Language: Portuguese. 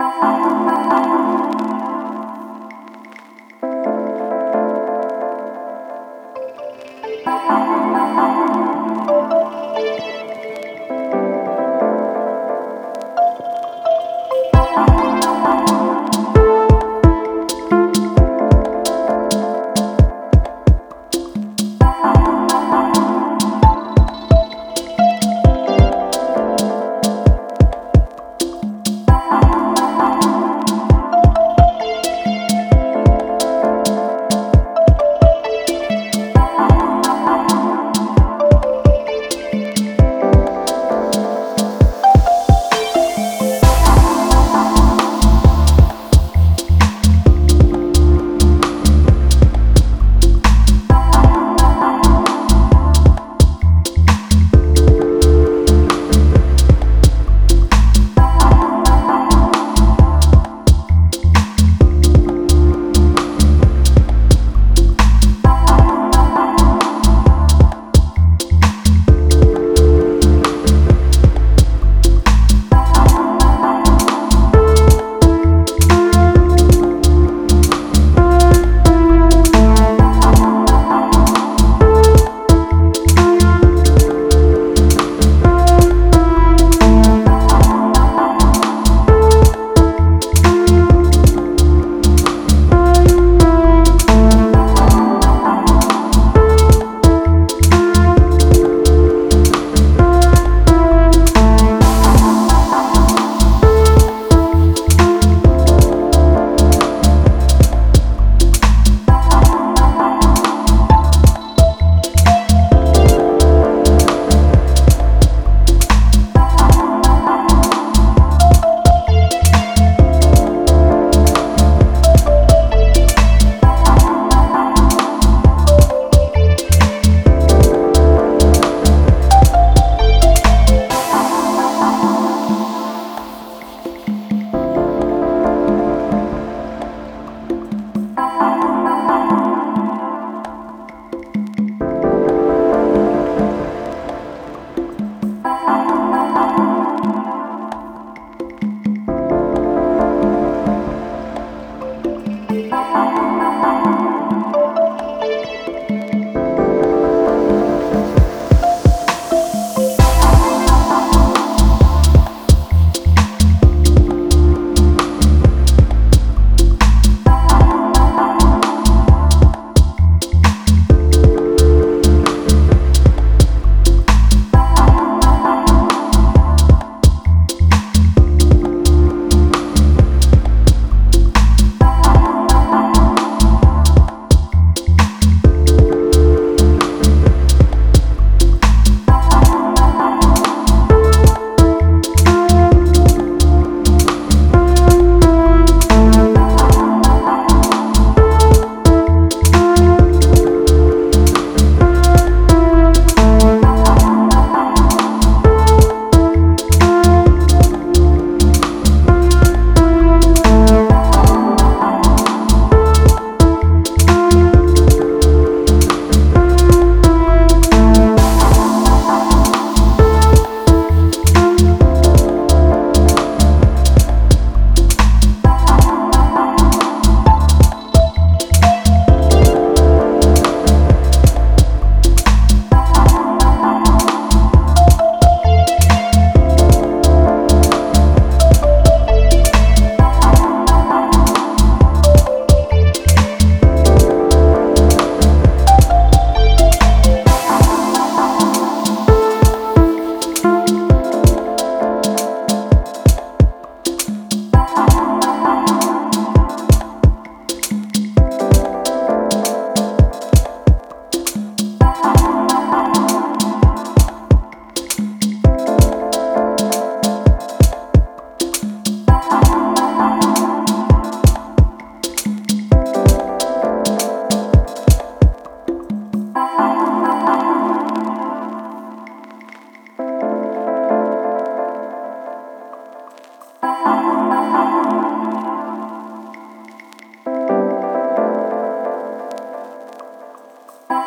Música